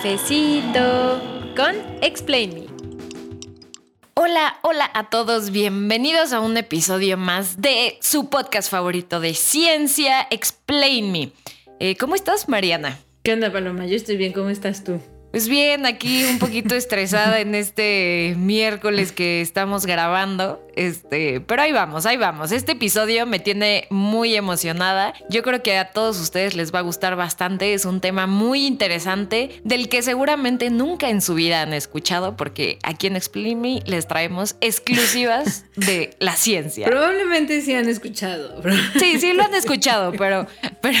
Cafecito con Explain Me. Hola, hola a todos, bienvenidos a un episodio más de su podcast favorito de ciencia, Explain Me. Eh, ¿Cómo estás, Mariana? ¿Qué onda, Paloma? Yo estoy bien, ¿cómo estás tú? Pues bien, aquí un poquito estresada en este miércoles que estamos grabando. Este, pero ahí vamos, ahí vamos. Este episodio me tiene muy emocionada. Yo creo que a todos ustedes les va a gustar bastante. Es un tema muy interesante del que seguramente nunca en su vida han escuchado porque aquí en Explain Me les traemos exclusivas de la ciencia. Probablemente sí han escuchado. Sí, sí lo han escuchado, pero, pero,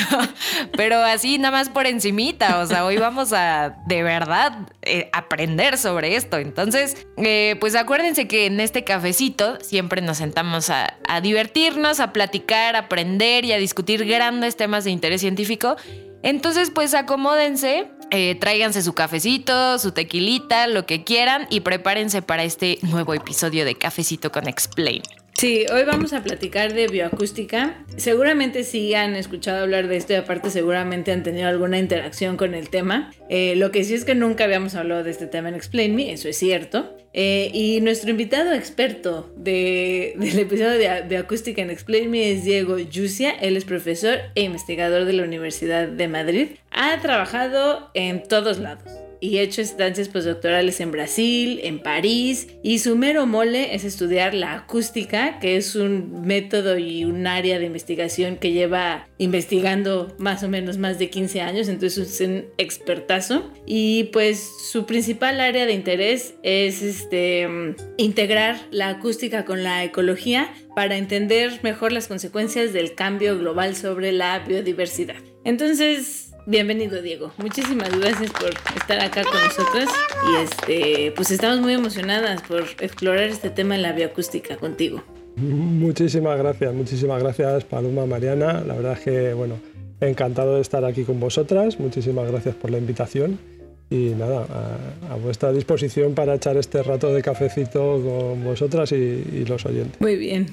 pero así nada más por encimita. O sea, hoy vamos a de verdad eh, aprender sobre esto. Entonces, eh, pues acuérdense que en este cafecito siempre nos sentamos a, divertirnos, a platicar, a aprender y a discutir grandes temas de interés científico. Entonces, pues acomódense, eh, tráiganse su cafecito, su tequilita, lo que quieran y prepárense para este nuevo episodio de Cafecito con Explain. Sí, hoy vamos a platicar de bioacústica. Seguramente sí han escuchado hablar de esto y aparte seguramente han tenido alguna interacción con el tema. Eh, lo que sí es que nunca habíamos hablado de este tema en Explain Me, eso es cierto. Eh, y nuestro invitado experto del episodio de bioacústica en Explain Me es Diego Yusia. Él es profesor e investigador de la Universidad de Madrid. Ha trabajado en todos lados y hecho estancias postdoctorales en Brasil, en París, y su mero mole es estudiar la acústica, que es un método y un área de investigación que lleva investigando más o menos más de 15 años, entonces es un expertazo. Y pues su principal área de interés es este, integrar la acústica con la ecología para entender mejor las consecuencias del cambio global sobre la biodiversidad. Entonces, Bienvenido, Diego. Muchísimas gracias por estar acá con nosotros. Y este, pues estamos muy emocionadas por explorar este tema en la bioacústica contigo. Muchísimas gracias, muchísimas gracias, Paloma, Mariana. La verdad es que, bueno, encantado de estar aquí con vosotras. Muchísimas gracias por la invitación. Y nada, a, vuestra disposición para echar este rato de cafecito con vosotras y, y los oyentes. Muy bien.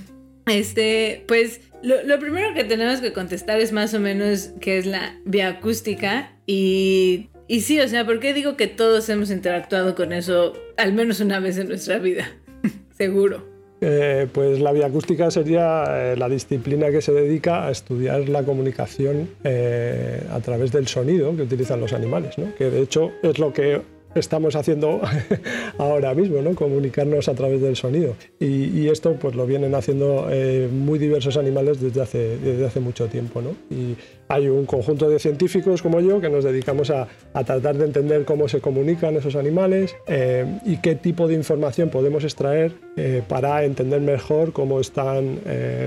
Este, pues lo, primero que tenemos que contestar es más o menos qué es la bioacústica y, y sí, o sea, ¿por qué digo que todos hemos interactuado con eso al menos una vez en nuestra vida? Seguro. Eh, pues la bioacústica sería eh, la disciplina que se dedica a estudiar la comunicación eh, a través del sonido que utilizan los animales, ¿no? que de hecho es lo que estamos haciendo ahora mismo, ¿no? comunicarnos a través del sonido. Y, esto pues lo vienen haciendo eh, muy diversos animales desde hace, desde hace mucho tiempo. ¿no? Y hay un conjunto de científicos como yo que nos dedicamos a, tratar de entender cómo se comunican esos animales eh, y qué tipo de información podemos extraer eh, para entender mejor cómo están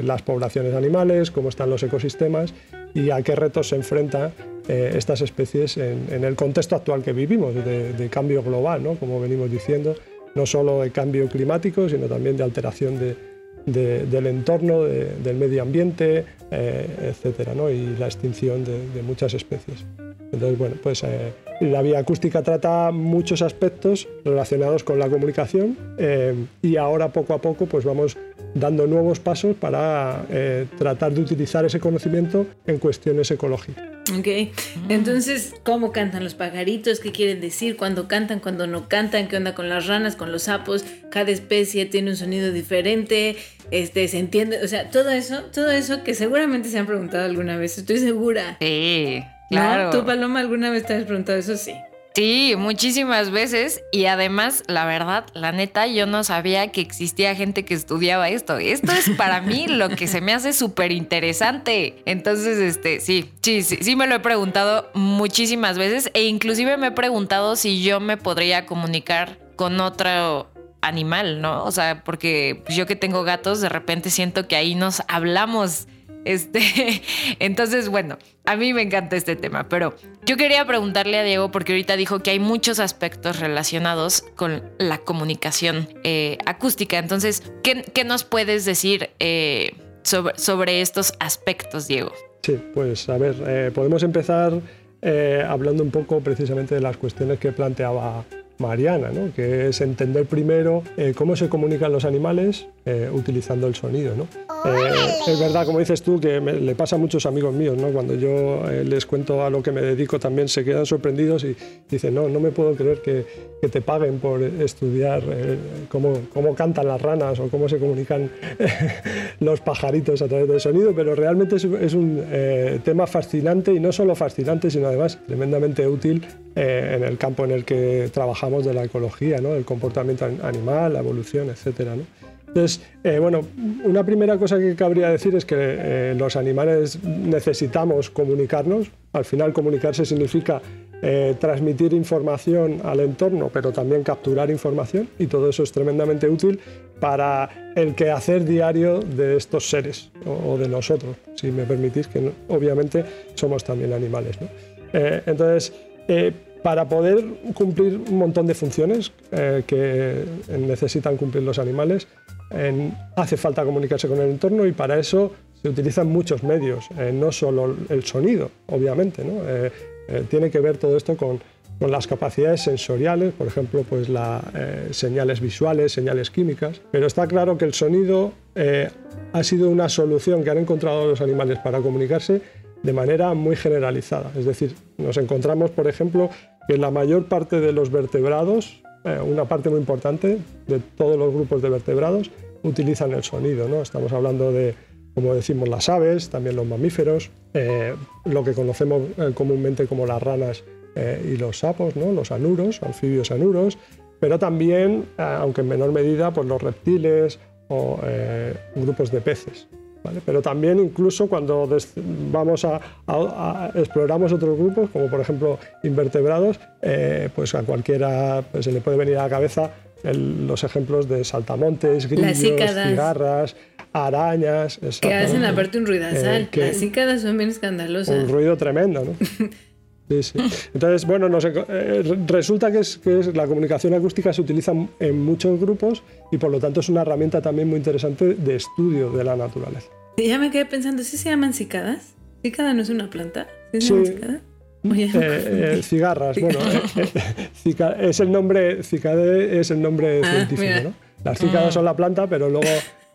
las poblaciones animales, cómo están los ecosistemas y a qué retos se enfrentan eh, estas especies en, el contexto actual que vivimos, de, cambio global, ¿no? como venimos diciendo, no solo de cambio climático, sino también de alteración del entorno, del medio ambiente, eh, etcétera, ¿no? y la extinción de, muchas especies. Entonces, bueno, pues eh, la vía acústica trata muchos aspectos relacionados con la comunicación y ahora poco a poco pues vamos dando nuevos pasos para tratar de utilizar ese conocimiento en cuestiones ecológicas. Ok, entonces, ¿cómo cantan los pajaritos? ¿Qué quieren decir? ¿Cuándo cantan? ¿Cuándo no cantan? ¿Qué onda con las ranas? ¿Con los sapos? Cada especie tiene un sonido diferente. Este, se entiende, o sea, todo eso, todo eso que seguramente se han preguntado alguna vez, estoy segura. Sí, claro. ¿Tú, Paloma, alguna vez te has preguntado eso? Sí. Sí, muchísimas veces. Y además, la verdad, la neta, yo no sabía que existía gente que estudiaba esto. Esto es para mí lo que se me hace súper interesante. Entonces, este, sí, sí, sí, sí me lo he preguntado muchísimas veces. E inclusive me he preguntado si yo me podría comunicar con otro animal, ¿no? O sea, porque yo que tengo gatos, de repente siento que ahí nos hablamos este, entonces, bueno, a mí me encanta este tema, pero yo quería preguntarle a Diego, porque ahorita dijo que hay muchos aspectos relacionados con la comunicación eh, acústica. Entonces, ¿qué, nos puedes decir eh, sobre, estos aspectos, Diego? Sí, pues a ver, eh, podemos empezar hablando un poco precisamente de las cuestiones que planteaba Mariana, ¿no? que es entender primero eh, cómo se comunican los animales eh, utilizando el sonido. ¿no? es verdad, como dices tú, que le pasa a muchos amigos míos, ¿no? cuando yo les cuento a lo que me dedico también se quedan sorprendidos y dicen, no, no me puedo creer que, que te paguen por estudiar cómo, cómo, cantan las ranas o cómo se comunican los pajaritos a través del sonido, pero realmente es, es un tema fascinante y no solo fascinante, sino además tremendamente útil en el campo en el que trabajamos de la ecología, ¿no? el comportamiento animal, la evolución, etc. Entonces, eh, bueno, una primera cosa que cabría decir es que eh, los animales necesitamos comunicarnos. Al final, comunicarse significa eh, transmitir información al entorno, pero también capturar información, y todo eso es tremendamente útil para el quehacer diario de estos seres o, de nosotros, si me permitís, que obviamente somos también animales. ¿no? entonces, para poder cumplir un montón de funciones eh, que necesitan cumplir los animales, hace falta comunicarse con el entorno y para eso se utilizan muchos medios, eh, no solo el sonido, obviamente. Eh, tiene que ver todo esto con, las capacidades sensoriales, por ejemplo, pues señales visuales, señales químicas, pero está claro que el sonido ha sido una solución que han encontrado los animales para comunicarse de manera muy generalizada. Es decir, nos encontramos, por ejemplo, que la mayor parte de los vertebrados, eh, una parte muy importante de todos los grupos de vertebrados, utilizan el sonido. ¿no? Estamos hablando de, como decimos, las aves, también los mamíferos, eh, lo que conocemos eh, comúnmente como las ranas y los sapos, ¿no? los anuros, anfibios anuros, pero también, aunque en menor medida, pues los reptiles o grupos de peces. Pero también incluso cuando vamos a, exploramos otros grupos, como por ejemplo invertebrados, eh, pues a cualquiera pues, se le puede venir a la cabeza los ejemplos de saltamontes, grillos, cigarras, arañas. Que hacen aparte un ruidazal. Eh, Las cícadas son bien escandalosas. Un ruido tremendo, ¿no? Sí, sí. Entonces, bueno, eh, resulta que, es, que es, la comunicación acústica se utiliza en muchos grupos y por lo tanto es una herramienta también muy interesante de estudio de la naturaleza. Ya me quedé pensando, ¿sí se llaman cicadas? ¿Cicada no es una planta? ¿Sí se cicada? Eh, eh, cigarras, bueno, es el nombre, cicade es el nombre ah, científico, ¿no? Las cicadas ah. son la planta, pero luego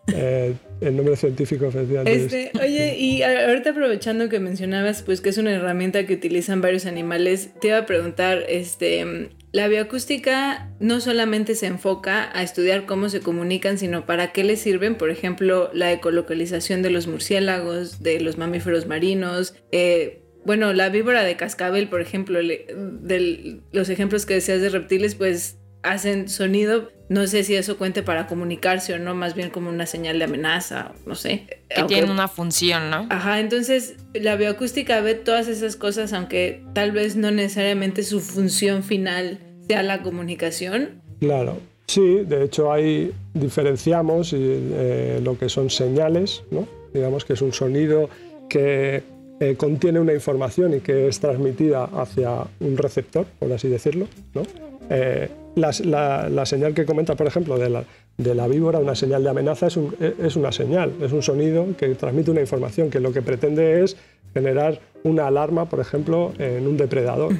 eh, el nombre científico Este, oye, y ahorita aprovechando que mencionabas, pues que es una herramienta que utilizan varios animales, te iba a preguntar, este, la bioacústica no solamente se enfoca a estudiar cómo se comunican, sino para qué les sirven, por ejemplo, la ecolocalización de los murciélagos, de los mamíferos marinos, eh, bueno, la víbora de cascabel, por ejemplo, de los ejemplos que decías de reptiles, pues hacen sonido. No sé si eso cuente para comunicarse o no, más bien como una señal de amenaza, no sé. Que tiene una función, ¿no? Ajá, entonces la bioacústica ve todas esas cosas, aunque tal vez no necesariamente su función final sea la comunicación. Claro, sí, de hecho ahí diferenciamos eh, lo que son señales, ¿no? Digamos que es un sonido que eh, contiene una información y que es transmitida hacia un receptor, por así decirlo, ¿no? Eh, la, señal que comenta, por ejemplo, de la, de la víbora, una señal de amenaza, es, es, una señal, es un sonido que transmite una información que lo que pretende es generar una alarma, por ejemplo, en un depredador.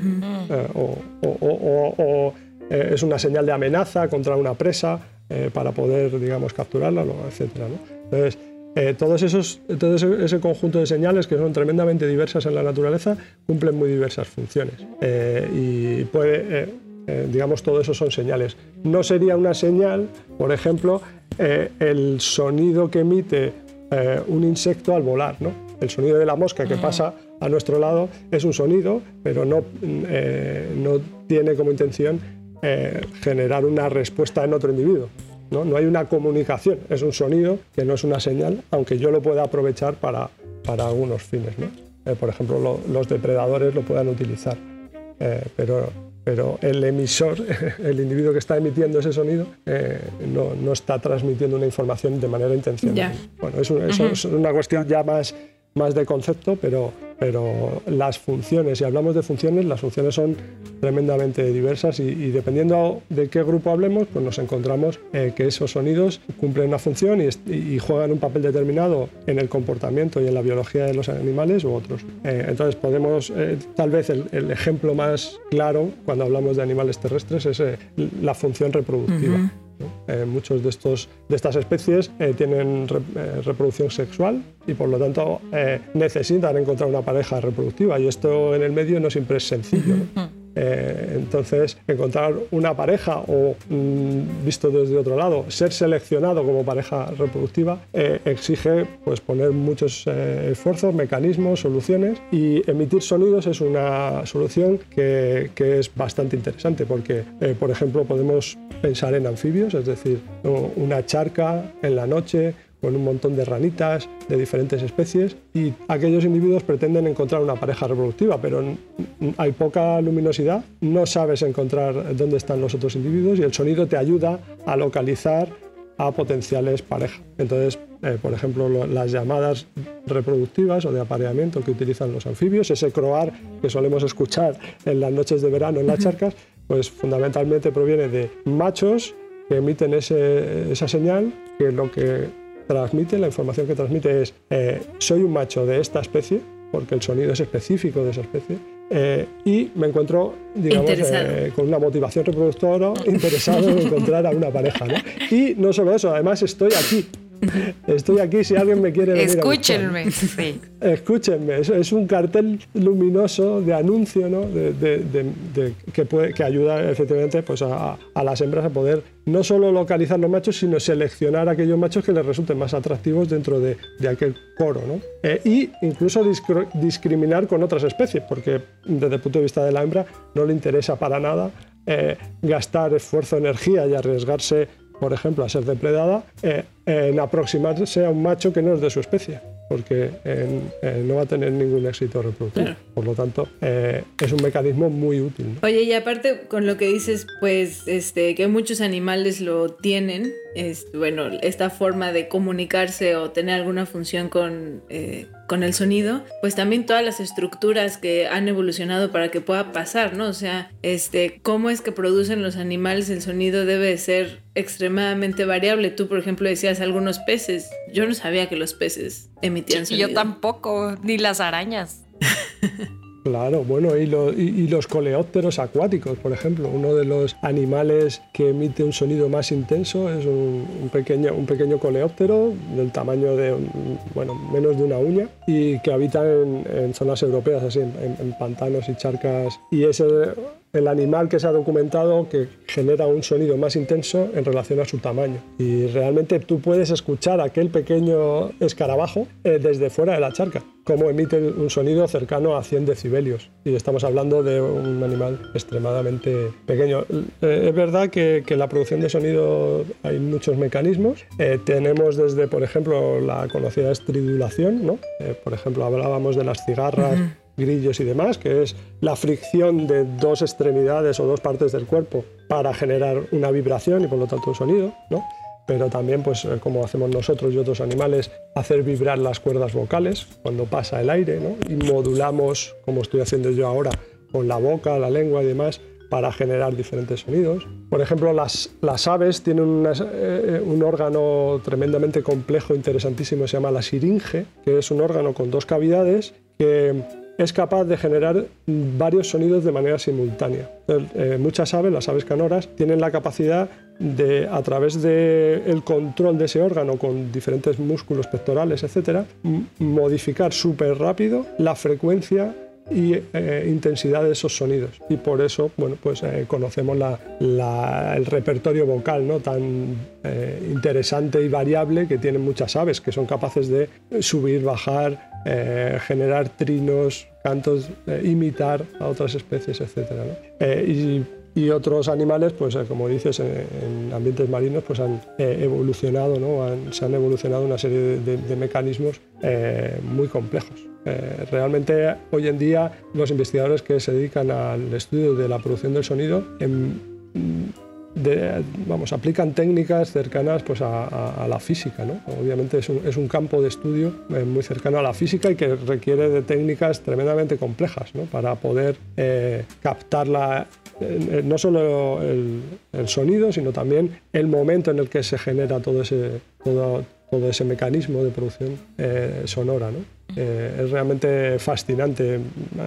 Eh, o, eh, es una señal de amenaza contra una presa eh, para poder, digamos, capturarla, etc. Entonces, todos esos, todo ese, conjunto de señales que son tremendamente diversas en la naturaleza cumplen muy diversas funciones. y puede eh, digamos, todo eso son señales. No sería una señal, por ejemplo, eh, el sonido que emite eh, un insecto al volar, ¿no? El sonido de la mosca que pasa a nuestro lado es un sonido, pero no, no tiene como intención generar una respuesta en otro individuo. ¿no? no hay una comunicación, es un sonido que no es una señal, aunque yo lo pueda aprovechar para, para algunos fines. ¿no? por ejemplo, los depredadores lo puedan utilizar, pero pero el emisor, el individuo que está emitiendo ese sonido, eh, no, no, está transmitiendo una información de manera intencional. Bueno, es, es, una cuestión ya más, más de concepto, pero, pero las funciones, si hablamos de funciones, las funciones son tremendamente diversas y, dependiendo de qué grupo hablemos, pues nos encontramos eh, que esos sonidos cumplen una función y, juegan un papel determinado en el comportamiento y en la biología de los animales u otros. Eh, entonces podemos, eh, tal vez el, ejemplo más claro cuando hablamos de animales terrestres es la función reproductiva. Eh, muchos de, estos, de estas especies eh, tienen eh, reproducción sexual y por lo tanto necesitan encontrar una pareja reproductiva. Y esto en el medio no siempre es sencillo. Eh, entonces, encontrar una pareja o, mm, visto desde otro lado, ser seleccionado como pareja reproductiva eh, exige pues, poner muchos eh, esfuerzos, mecanismos, soluciones y emitir sonidos es una solución que, que es bastante interesante porque, por ejemplo, podemos pensar en anfibios, es decir, una charca en la noche, con un montón de ranitas de diferentes especies y aquellos individuos pretenden encontrar una pareja reproductiva, pero hay poca luminosidad, no sabes encontrar dónde están los otros individuos y el sonido te ayuda a localizar a potenciales parejas. Entonces, eh, por ejemplo, las llamadas reproductivas o de apareamiento que utilizan los anfibios, ese croar que solemos escuchar en las noches de verano en las charcas, pues fundamentalmente proviene de machos que emiten esa señal, que lo que transmite, la información que transmite es eh, soy un macho de esta especie, porque el sonido es específico de esa especie, eh, y me encuentro, digamos, eh, con una motivación reproductora, interesado en encontrar a una pareja. Y no solo eso, además estoy aquí, Estoy aquí si alguien me quiere venir Escúchenme, sí. Escúchenme. Es, un cartel luminoso de anuncio ¿no? de, que, puede, que ayuda efectivamente pues, a, las hembras a poder no solo localizar los machos, sino seleccionar aquellos machos que les resulten más atractivos dentro de, aquel coro. ¿no? Eh, y incluso discriminar con otras especies, porque desde el punto de vista de la hembra no le interesa para nada eh, gastar esfuerzo, energía y arriesgarse por ejemplo, a ser depredada, eh, en aproximarse a un macho que no es de su especie, porque no va a tener ningún éxito reproductivo. Por lo tanto, eh, es un mecanismo muy útil. Oye, y aparte con lo que dices, pues este, que muchos animales lo tienen, es, bueno, esta forma de comunicarse o tener alguna función con, eh, con el sonido, pues también todas las estructuras que han evolucionado para que pueda pasar, ¿no? O sea, este, cómo es que producen los animales el sonido debe ser extremadamente variable. Tú, por ejemplo, decías algunos peces. Yo no sabía que los peces emitían sonido. Yo tampoco, ni las arañas. Claro, bueno, y, los coleópteros acuáticos, por ejemplo. Uno de los animales que emite un sonido más intenso es un, pequeño, un pequeño coleóptero del tamaño de, bueno, menos de una uña y que habita en, zonas europeas, así, en, en, pantanos y charcas. Y ese el animal que se ha documentado que genera un sonido más intenso en relación a su tamaño. Y realmente tú puedes escuchar aquel pequeño escarabajo eh, desde fuera de la charca, como emite un sonido cercano a 100 decibelios. Y estamos hablando de un animal extremadamente pequeño. Eh, es verdad que, que, la producción de sonido hay muchos mecanismos. Eh, tenemos desde, por ejemplo, la conocida estridulación, ¿no? por ejemplo, hablábamos de las cigarras grillos y demás, que es la fricción de dos extremidades o dos partes del cuerpo para generar una vibración y por lo tanto un sonido, ¿no? pero también, pues eh, como hacemos nosotros y otros animales, hacer vibrar las cuerdas vocales cuando pasa el aire, ¿no? y modulamos, como estoy haciendo yo ahora, con la boca, la lengua y demás, para generar diferentes sonidos. Por ejemplo, las, las aves tienen eh, un órgano tremendamente complejo, interesantísimo, se llama la siringe, que es un órgano con dos cavidades que es capaz de generar varios sonidos de manera simultánea. Eh, muchas aves, las aves canoras, tienen la capacidad de, a través del control de ese órgano con diferentes músculos pectorales, etc., modificar súper rápido la frecuencia y eh, intensidad de esos sonidos. Y por eso, bueno, pues eh, conocemos el repertorio vocal ¿no? tan interesante y variable que tienen muchas aves, que son capaces de subir, bajar, eh, generar trinos, cantos, eh, imitar a otras especies, etc. Eh, y, otros animales, pues como dices, en, ambientes marinos, pues han evolucionado, ¿no? se han evolucionado una serie de, mecanismos muy complejos. realmente hoy en día los investigadores que se dedican al estudio de la producción del sonido vamos, aplican técnicas cercanas pues, a, la física. ¿no? Obviamente es un, es un, campo de estudio eh, muy cercano a la física y que requiere de técnicas tremendamente complejas ¿no? para poder eh, captar la, eh, no solo el, el, sonido, sino también el momento en el que se genera todo ese, todo, todo ese mecanismo de producción sonora. ¿no? es realmente fascinante.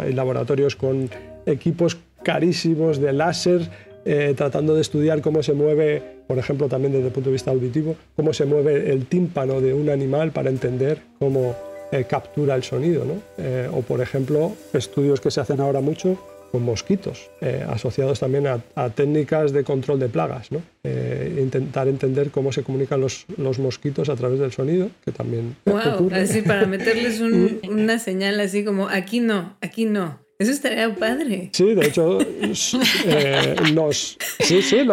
Hay laboratorios con equipos carísimos de láser eh, tratando de estudiar cómo se mueve, por ejemplo, también desde el punto de vista auditivo, cómo se mueve el tímpano de un animal para entender cómo eh, captura el sonido. ¿no? Eh, o, por ejemplo, estudios que se hacen ahora mucho con mosquitos, asociados también a, técnicas de control de plagas. ¿no? intentar entender cómo se comunican los, los, mosquitos a través del sonido, que también wow, Así para meterles una señal así como aquí no, aquí no. Eso estaría padre. Sí, de hecho, eh, sí, sí,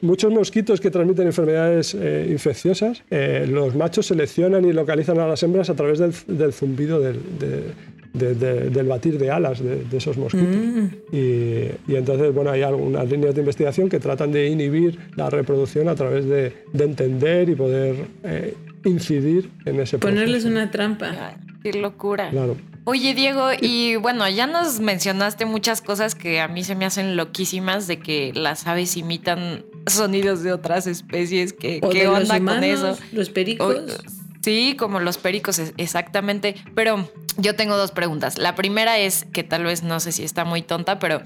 muchos mosquitos que transmiten enfermedades eh, infecciosas, eh, los machos seleccionan y localizan a las hembras a través del, zumbido del, del, batir de alas de, esos mosquitos. Mm. Y, entonces, bueno, hay algunas líneas de investigación que tratan de inhibir la reproducción a través de, entender y poder incidir en ese proceso. Ponerles una trampa. Qué locura. Claro. Oye, Diego, y bueno, ya nos mencionaste muchas cosas que a mí se me hacen loquísimas de que las aves imitan sonidos de otras especies. ¿Qué, ¿qué onda con eso? Los pericos. sí, como los pericos, exactamente. Pero yo tengo dos preguntas. La primera es que tal vez no sé si está muy tonta, pero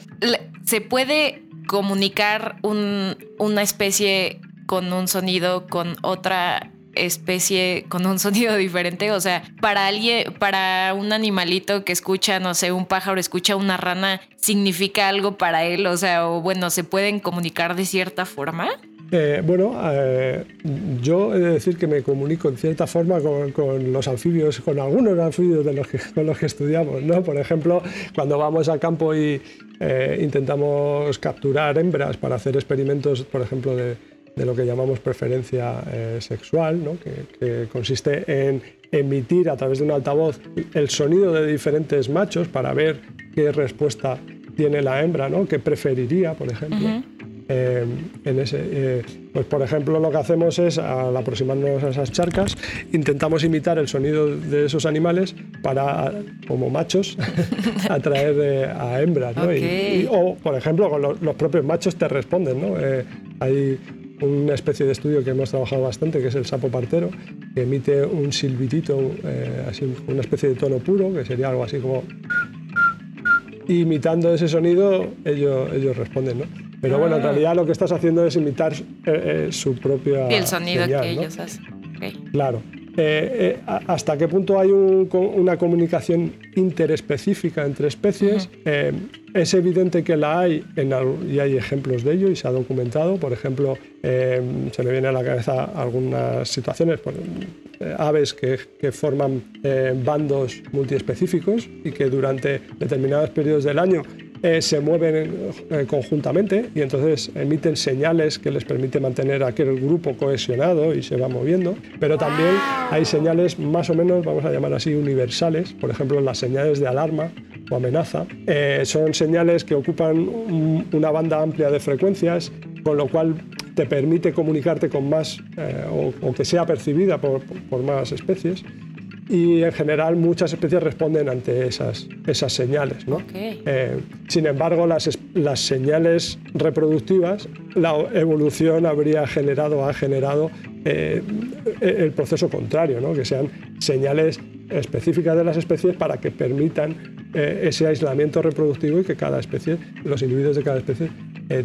¿se puede comunicar una especie con un sonido con otra especie con un sonido diferente. O sea, para alguien, para un animalito que escucha, no sé, un pájaro escucha una rana, significa algo para él. O sea, o bueno, se pueden comunicar de cierta forma. Eh, bueno, eh, yo he de decir que me comunico en cierta forma con, los anfibios, con algunos anfibios con los que estudiamos. ¿no? Por ejemplo, cuando vamos al campo y eh, intentamos capturar hembras para hacer experimentos, por ejemplo, de, de lo que llamamos preferencia eh, sexual, ¿no? que, consiste en emitir a través de un altavoz el sonido de diferentes machos para ver qué respuesta tiene la hembra, ¿no? qué preferiría, por ejemplo. Eh, en ese, eh, pues por ejemplo, lo que hacemos es, al aproximarnos a esas charcas, intentamos imitar el sonido de esos animales para, como machos, atraer a hembras. ¿no? o, por ejemplo, con los, propios machos te responden. ¿no? hay una especie de estudio que hemos trabajado bastante, que es el sapo partero, que emite un silbitito, eh, así, una especie de tono puro, que sería algo así como... imitando ese sonido, ellos, ellos responden, ¿no? Pero bueno, en ah. realidad lo que estás haciendo es imitar eh, eh, su propia... Y el sonido que ellos hacen. Claro. Eh, eh, hasta qué punto hay una comunicación interespecífica entre especies. Eh, es evidente que la hay y hay ejemplos de ello y se ha documentado. Por ejemplo, se me viene a la cabeza algunas situaciones, por, aves que, que forman bandos multiespecíficos y que durante determinados periodos del año eh, se mueven eh, conjuntamente y entonces emiten señales que les permite mantener aquel grupo cohesionado y se va moviendo. Pero también hay señales más o menos, vamos a llamar así, universales. Por ejemplo, las señales de alarma o amenaza. Eh, son señales que ocupan una banda amplia de frecuencias, con lo cual te permite comunicarte con más o, que sea percibida por, por más especies y en general muchas especies responden ante esas, esas señales. ¿no? Eh, sin embargo, las, las señales reproductivas, la evolución habría generado, ha generado eh, el proceso contrario, ¿no? que sean señales específicas de las especies para que permitan eh, ese aislamiento reproductivo y que cada especie, los individuos de cada especie,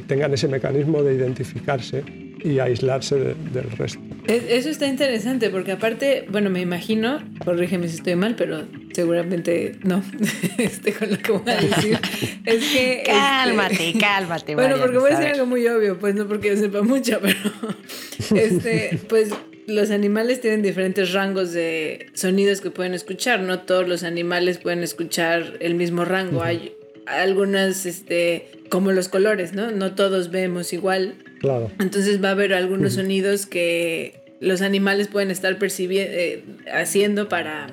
tengan ese mecanismo de identificarse y aislarse del resto. Eso está interesante porque aparte, bueno, me imagino, corrígeme si estoy mal, pero seguramente no, este, con lo que voy a decir, es que... Cálmate, este, cálmate. Bueno, porque voy a decir algo muy obvio, pues no porque yo sepa mucho, pero este, pues los animales tienen diferentes rangos de sonidos que pueden escuchar, no todos los animales pueden escuchar el mismo rango, hay algunas, este, como los colores, ¿no? No todos vemos igual entonces va a haber algunos sonidos que los animales pueden estar percibiendo, eh, haciendo para,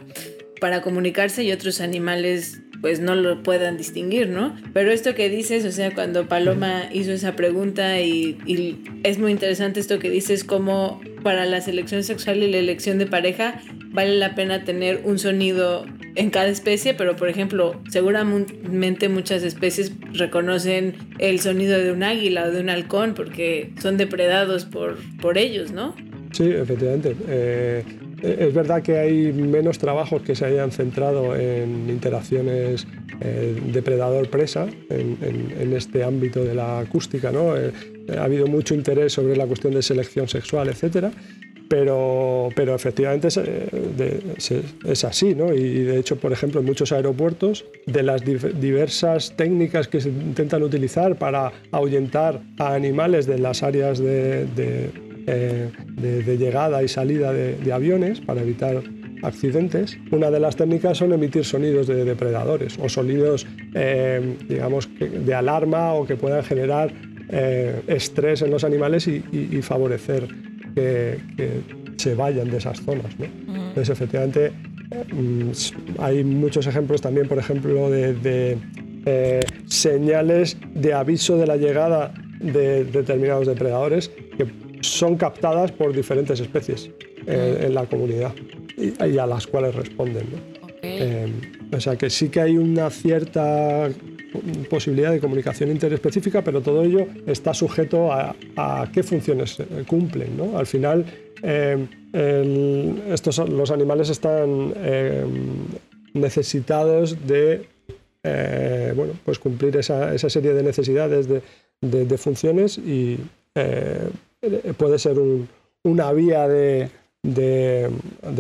para comunicarse y otros animales pues no lo puedan distinguir, ¿no? Pero esto que dices, o sea, cuando Paloma hizo esa pregunta y, y es muy interesante esto que dices, como para la selección sexual y la elección de pareja vale la pena tener un sonido en cada especie, pero por ejemplo, seguramente muchas especies reconocen el sonido de un águila o de un halcón porque son depredados por, por ellos, ¿no? Sí, efectivamente. Eh, es verdad que hay menos trabajos que se hayan centrado en interacciones eh, depredador-presa en, este ámbito de la acústica. ¿no? Eh, ha habido mucho interés sobre la cuestión de selección sexual, etcétera, pero, pero efectivamente es, así, ¿no? Y de hecho, por ejemplo, en muchos aeropuertos, de las diversas técnicas que se intentan utilizar para ahuyentar a animales de las áreas de eh, llegada y salida de, aviones para evitar accidentes. Una de las técnicas son emitir sonidos de depredadores o sonidos, eh, digamos, de alarma o que puedan generar eh, estrés en los animales y, favorecer que, se vayan de esas zonas. Entonces, efectivamente, mm, hay muchos ejemplos también, por ejemplo, de, señales de aviso de la llegada de determinados depredadores que son captadas por diferentes especies eh, en la comunidad y, a las cuales responden. Eh, o sea que sí que hay una cierta posibilidad de comunicación interespecífica, pero todo ello está sujeto a, qué funciones cumplen. Al final, eh, estos, los animales están necesitados de bueno, pues cumplir esa, serie de necesidades de, de funciones y eh, puede ser una vía de,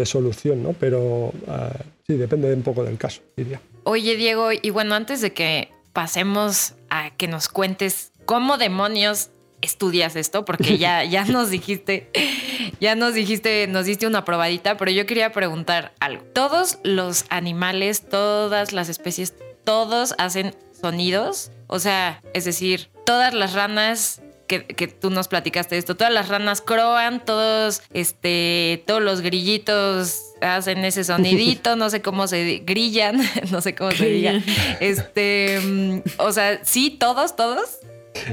solución, ¿no? Pero eh, sí, depende un poco del caso, diría. Oye, Diego, y bueno, antes de que pasemos a que nos cuentes cómo demonios estudias esto, porque ya, ya nos dijiste, ya nos dijiste, nos diste una probadita, pero yo quería preguntar algo. Todos los animales, todas las especies, todos hacen sonidos. O sea, es decir, todas las ranas que, tú nos platicaste esto. Todas las ranas croan, todos, este, todos los grillitos hacen ese sonidito, no sé cómo se grillan, no sé cómo se diga. Este, mm, o sea, sí, todos, todos.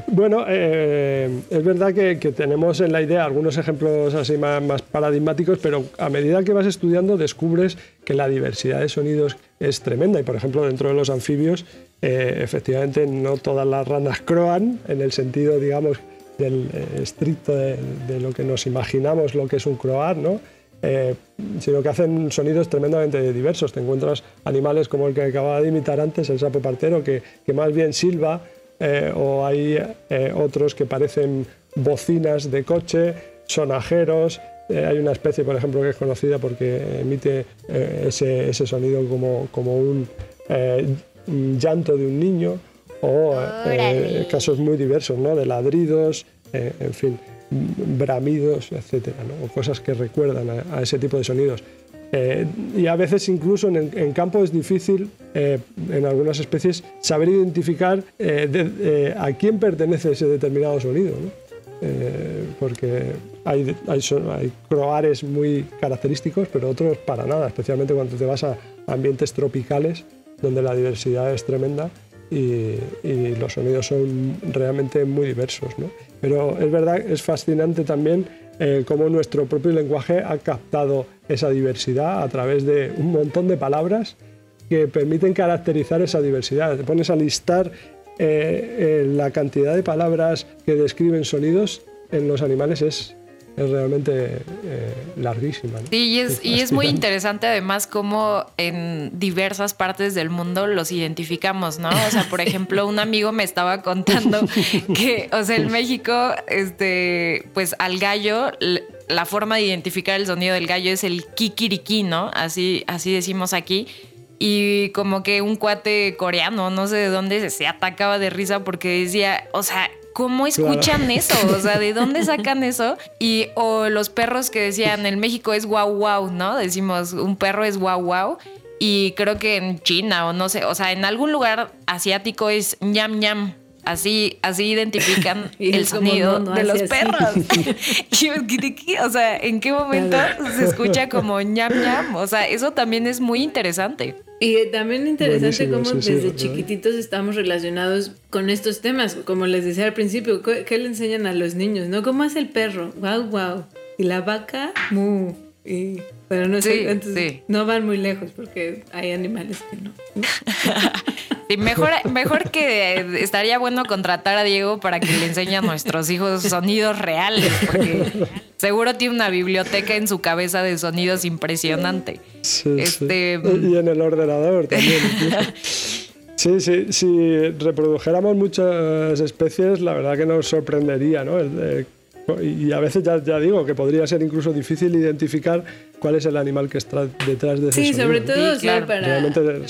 Bueno, eh, es verdad que, tenemos en la idea algunos ejemplos así más, paradigmáticos, pero a medida que vas estudiando descubres que la diversidad de sonidos es tremenda. Y por ejemplo, dentro de los anfibios, eh, efectivamente no todas las ranas croan, en el sentido, digamos, del eh, estricto de, lo que nos imaginamos lo que es un croar, ¿no? Eh, sino que hacen sonidos tremendamente diversos. Te encuentras animales como el que acababa de imitar antes, el sapo partero, que, que más bien silba, eh, o hay otros que parecen bocinas de coche, sonajeros. hay una especie, por ejemplo, que es conocida porque emite ese, ese, sonido como, como un llanto de un niño o eh, casos muy diversos, ¿no? de ladridos, eh, en fin, bramidos, etcétera, o cosas que recuerdan a, ese tipo de sonidos. Eh, y a veces incluso en, campo es difícil, en algunas especies, saber identificar a quién pertenece ese determinado sonido. porque hay, hay, hay, croares muy característicos, pero otros para nada, especialmente cuando te vas a ambientes tropicales donde la diversidad es tremenda y, los sonidos son realmente muy diversos. ¿no? Pero es verdad, es fascinante también eh, cómo nuestro propio lenguaje ha captado esa diversidad a través de un montón de palabras que permiten caracterizar esa diversidad. Te pones a listar eh, eh, la cantidad de palabras que describen sonidos en los animales es es realmente eh, larguísima. Sí, y es, y es muy interesante además cómo en diversas partes del mundo los identificamos, ¿no? O sea, por ejemplo, un amigo me estaba contando que, o sea, en México, este, pues al gallo la forma de identificar el sonido del gallo es el kikiriki, ¿no? Así, así decimos aquí. Y como que un cuate coreano, no sé de dónde, se atacaba de risa porque decía, o sea, ¿cómo escuchan eso? O sea, ¿de dónde sacan eso? Y o los perros que decían, el México es guau guau, ¿no? Decimos, un perro es guau guau. Y creo que en China o no sé, o sea, en algún lugar asiático es ñam ñam. Así, así identifican el sonido de los perros. o sea, ¿en qué momento se escucha como ñam ñam? O sea, eso también es muy interesante. Y también interesante Buenísimo, cómo sí, sí, desde ¿verdad? chiquititos estamos relacionados con estos temas. Como les decía al principio, ¿qué qué le enseñan a los niños? ¿No? ¿Cómo hace el perro? Wow, wow. Y la vaca, mu. Y, pero no sé, Sí, entonces sí. no van muy lejos porque hay animales que no. Sí, mejor, mejor que estaría bueno contratar a Diego para que le enseñe a nuestros hijos sonidos reales, porque seguro tiene una biblioteca en su cabeza de sonidos impresionante. Sí, Este, sí. Y en el ordenador también. Sí, sí, si reprodujéramos muchas especies, la verdad que nos sorprendería, ¿no? El- y a veces ya, ya digo que podría ser incluso difícil identificar cuál es el animal que está detrás de ese Sí, sonido, sobre todo, Sí, claro. para,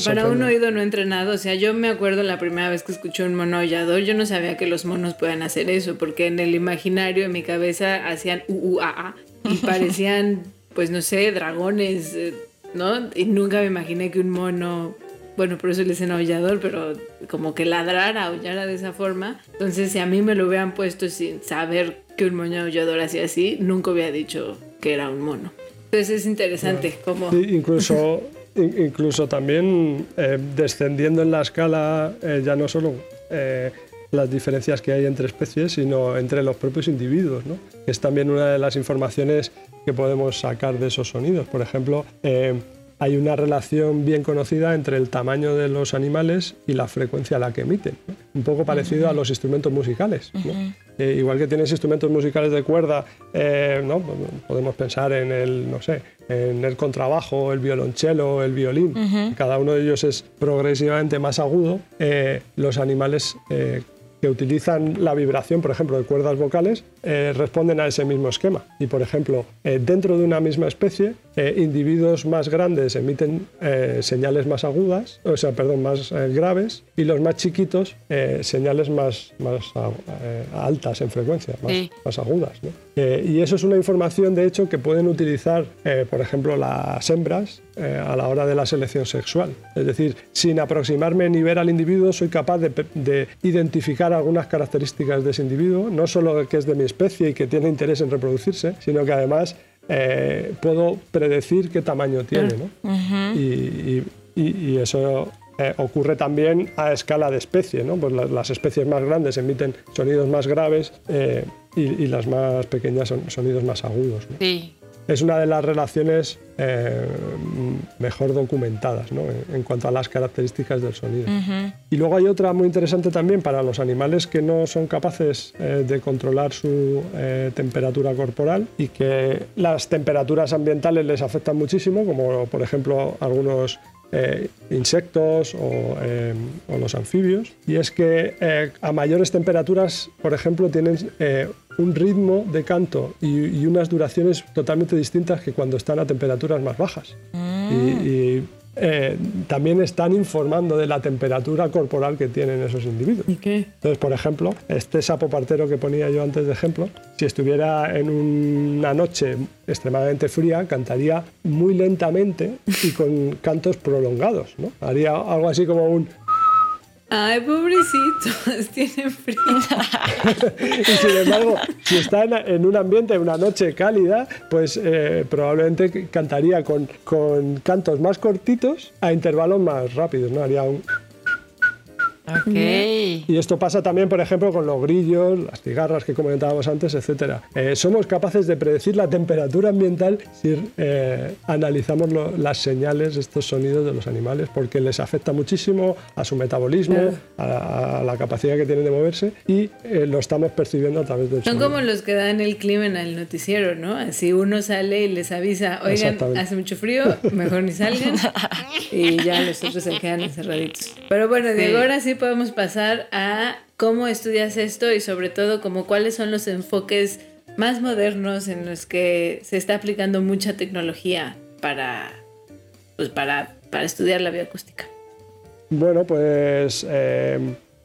para un oído no entrenado. O sea, yo me acuerdo la primera vez que escuché un mono aullador, yo no sabía que los monos puedan hacer eso, porque en el imaginario, en mi cabeza, hacían u, u, a, a, y parecían, pues no sé, dragones, eh, ¿no? Y nunca me imaginé que un mono, bueno, por eso le dicen aullador, pero como que ladrara, aullara de esa forma. Entonces, si a mí me lo hubieran puesto sin saber que un mono aullador hacía así, nunca hubiera dicho que era un mono. Entonces es interesante cómo... Sí, incluso, in- incluso también eh, descendiendo en la escala, eh, ya no solo eh, las diferencias que hay entre especies, sino entre los propios individuos, ¿no? es también una de las informaciones que podemos sacar de esos sonidos. Por ejemplo, eh, hay una relación bien conocida entre el tamaño de los animales y la frecuencia a la que emiten, ¿no? un poco parecido a los instrumentos musicales. ¿no? Eh, igual que tienes instrumentos musicales de cuerda, eh, ¿no? podemos pensar en el, no sé, en el contrabajo, el violonchelo, el violín. Cada uno de ellos es progresivamente más agudo. Eh, los animales que utilizan la vibración, por ejemplo, de cuerdas vocales, eh, responden a ese mismo esquema. Y, por ejemplo, eh, dentro de una misma especie, eh, individuos más grandes emiten señales más agudas, o sea, perdón, más graves, y los más chiquitos señales más, altas en frecuencia, más, Sí. más agudas. ¿no? Eh, y eso es una información, de hecho, que pueden utilizar, eh, por ejemplo, las hembras eh, a la hora de la selección sexual. Es decir, sin aproximarme ni ver al individuo, soy capaz de, identificar algunas características de ese individuo, no solo que es de mi especie y que tiene interés en reproducirse, sino que además puedo predecir qué tamaño tiene. ¿no? y, y- y- y eso eh, ocurre también a escala de especie. ¿no? Pues la- las especies más grandes emiten sonidos más graves eh, y, y las más pequeñas son sonidos más agudos. ¿no? Sí, Es una de las relaciones eh, mejor documentadas ¿no? en, cuanto a las características del sonido. Y luego hay otra muy interesante también para los animales que no son capaces eh, de controlar su eh, temperatura corporal y que las temperaturas ambientales les afectan muchísimo, como por ejemplo algunos eh, insectos o, eh, o los anfibios. Y es que eh, a mayores temperaturas, por ejemplo, tienen eh, un ritmo de canto y, y unas duraciones totalmente distintas que cuando están a temperaturas más bajas. Y, y, eh, también están informando de la temperatura corporal que tienen esos individuos. ¿Y qué? Entonces, por ejemplo, este sapo partero que ponía yo antes de ejemplo, si estuviera en una noche extremadamente fría, cantaría muy lentamente y con cantos prolongados. ¿no? Haría algo así como un... Ay, pobrecitos, tienen frío. Y sin embargo, si está en, un ambiente, en una noche cálida, pues eh, probablemente cantaría con, con cantos más cortitos a intervalos más rápidos. ¿no? Haría un... ok. Y esto pasa también, por ejemplo, con los grillos, las cigarras que comentábamos antes, etc. somos capaces de predecir la temperatura ambiental si eh, analizamos lo- las señales, estos sonidos de los animales, porque les afecta muchísimo a su metabolismo, a, a la capacidad que tienen de moverse y eh, lo estamos percibiendo a través del Son sonido. como los que dan el clima en el noticiero, ¿no? Así uno sale y les avisa, oigan, hace mucho frío, mejor ni salgan. Y ya los otros se quedan encerraditos. Pero bueno, Diego, ahora sí podemos pasar a cómo estudias esto y sobre todo como cuáles son los enfoques más modernos en los que se está aplicando mucha tecnología para, pues para, para estudiar la bioacústica. Bueno, pues eh,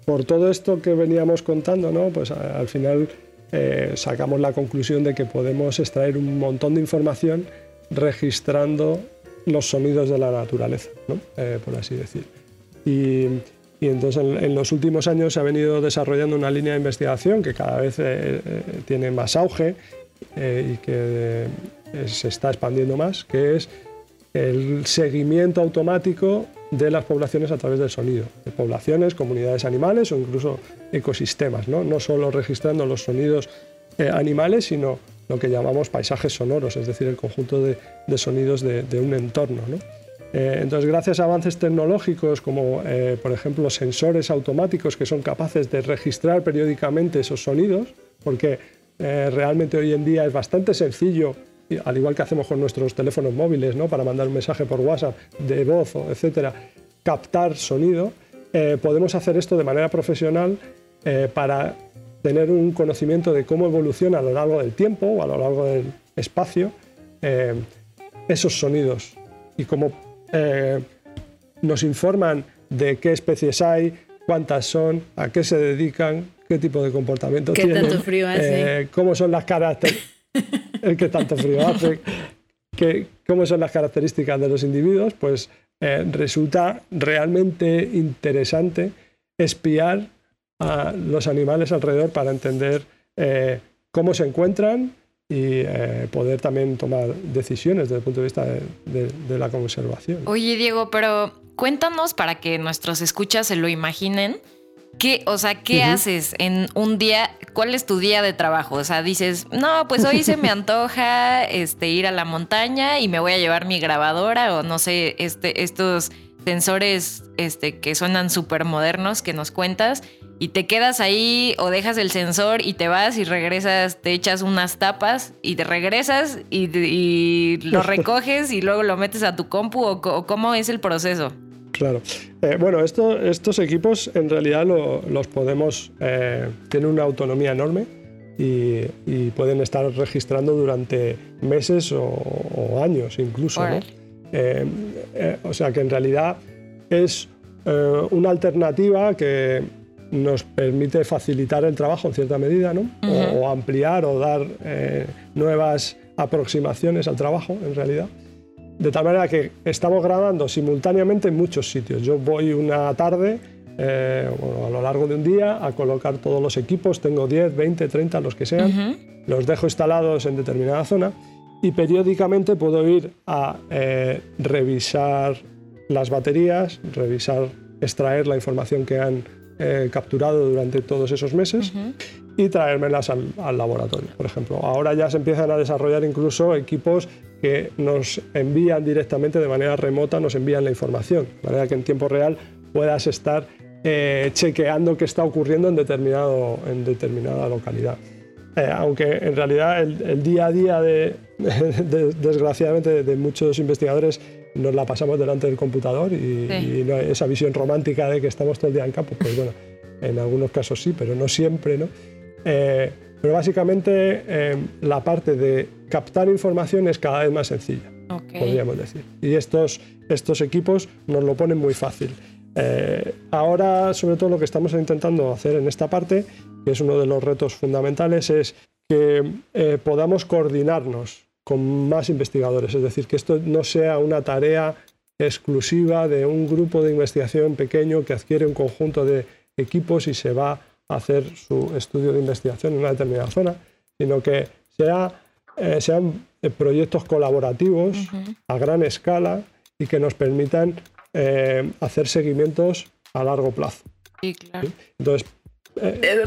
por todo esto que veníamos contando, ¿no? pues al final eh, sacamos la conclusión de que podemos extraer un montón de información registrando los sonidos de la naturaleza, ¿no? Eh, por así decir. Y, y entonces en, en los últimos años se ha venido desarrollando una línea de investigación que cada vez eh, eh, tiene más auge eh, y que se está expandiendo más, que es el seguimiento automático de las poblaciones a través del sonido, de poblaciones, comunidades animales o incluso ecosistemas, no, no solo registrando los sonidos animales, sino lo que llamamos paisajes sonoros, es decir, el conjunto de, sonidos de, un entorno. Eh, entonces, gracias a avances tecnológicos como, eh, por ejemplo, sensores automáticos que son capaces de registrar periódicamente esos sonidos, porque realmente hoy en día es bastante sencillo al igual que hacemos con nuestros teléfonos móviles, ¿no? para mandar un mensaje por WhatsApp de voz, etcétera, captar sonido, eh, podemos hacer esto de manera profesional eh, para tener un conocimiento de cómo evoluciona a lo largo del tiempo o a lo largo del espacio eh, esos sonidos y cómo nos informan de qué especies hay, cuántas son, a qué se dedican, qué tipo de comportamiento ¿Qué tienen, tanto frío hace? cómo son las características que tanto frío hace, que, cómo son las características de los individuos, pues eh, resulta realmente interesante espiar a los animales alrededor para entender eh, cómo se encuentran y eh, poder también tomar decisiones desde el punto de vista de la conservación. Oye, Diego, pero cuéntanos para que nuestros escuchas se lo imaginen. ¿Qué, o sea, qué haces en un día? ¿Cuál es tu día de trabajo? O sea, dices, no, pues hoy se me antoja este, ir a la montaña y me voy a llevar mi grabadora o no sé, este, estos sensores este, que suenan súper modernos que nos cuentas y te quedas ahí o dejas el sensor y te vas y regresas, te echas unas tapas y te regresas y, lo recoges y luego lo metes a tu compu o cómo es el proceso. Claro. Eh, bueno, estos equipos en realidad los podemos, eh, tienen una autonomía enorme y, pueden estar registrando durante meses o, años incluso. Eh, o sea que en realidad es una alternativa que nos permite facilitar el trabajo en cierta medida, ¿no? o, ampliar o dar nuevas aproximaciones al trabajo en realidad. De tal manera que estamos grabando simultáneamente en muchos sitios. Yo voy una tarde, eh, a lo largo de un día, a colocar todos los equipos, tengo 10, 20, 30, los que sean, los dejo instalados en determinada zona y periódicamente puedo ir a eh, revisar las baterías, revisar, extraer la información que han eh, capturado durante todos esos meses y traérmelas al, al, laboratorio, por ejemplo. Ahora ya se empiezan a desarrollar incluso equipos que nos envían directamente de manera remota, nos envían la información, de manera que en tiempo real puedas estar eh, chequeando qué está ocurriendo en, determinado, en determinada localidad. Eh, aunque en realidad el, día a día, de, desgraciadamente, de, muchos investigadores nos la pasamos delante del computador y, esa visión romántica de que estamos todo el día en campo, pues bueno, en algunos casos sí, pero no siempre, ¿no? Eh, pero básicamente em, la parte de captar información es cada vez más sencilla, podríamos decir. Y estos, estos equipos nos lo ponen muy fácil. Eh, ahora, sobre todo, lo que estamos intentando hacer en esta parte, que es uno de los retos fundamentales, es que eh, podamos coordinarnos con más investigadores, es decir, que esto no sea una tarea exclusiva de un grupo de investigación pequeño que adquiere un conjunto de equipos y se va hacer su estudio de investigación en una determinada zona, sino que sea, eh, sean eh, proyectos colaborativos a gran escala y que nos permitan eh, hacer seguimientos a largo plazo. Sí, claro. Entonces,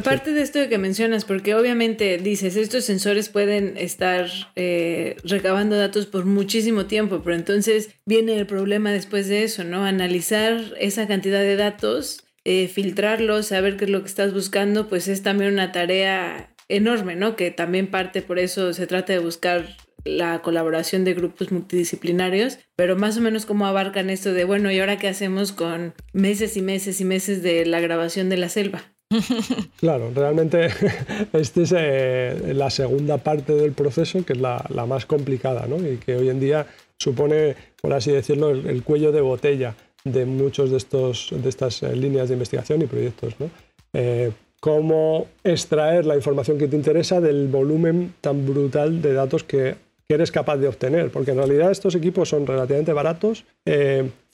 Parte de esto que mencionas, porque obviamente dices, estos sensores pueden estar recabando datos por muchísimo tiempo, pero entonces viene el problema después de eso, ¿no? Analizar esa cantidad de datos eh, filtrarlo, saber qué es lo que estás buscando, pues es también una tarea enorme, ¿no? Que también parte por eso se trata de buscar la colaboración de grupos multidisciplinarios, pero más o menos cómo abarcan esto de, bueno, ¿y ahora qué hacemos con meses y meses y meses de la grabación de la selva? Claro, realmente esta es eh, la segunda parte del proceso, que es la, más complicada, ¿no? Y que hoy en día supone, por así decirlo, el cuello de botella de muchos de, estos, de estas eh, líneas de investigación y proyectos. ¿no? Eh, cómo extraer la información que te interesa del volumen tan brutal de datos que, eres capaz de obtener, porque en realidad estos equipos son relativamente baratos,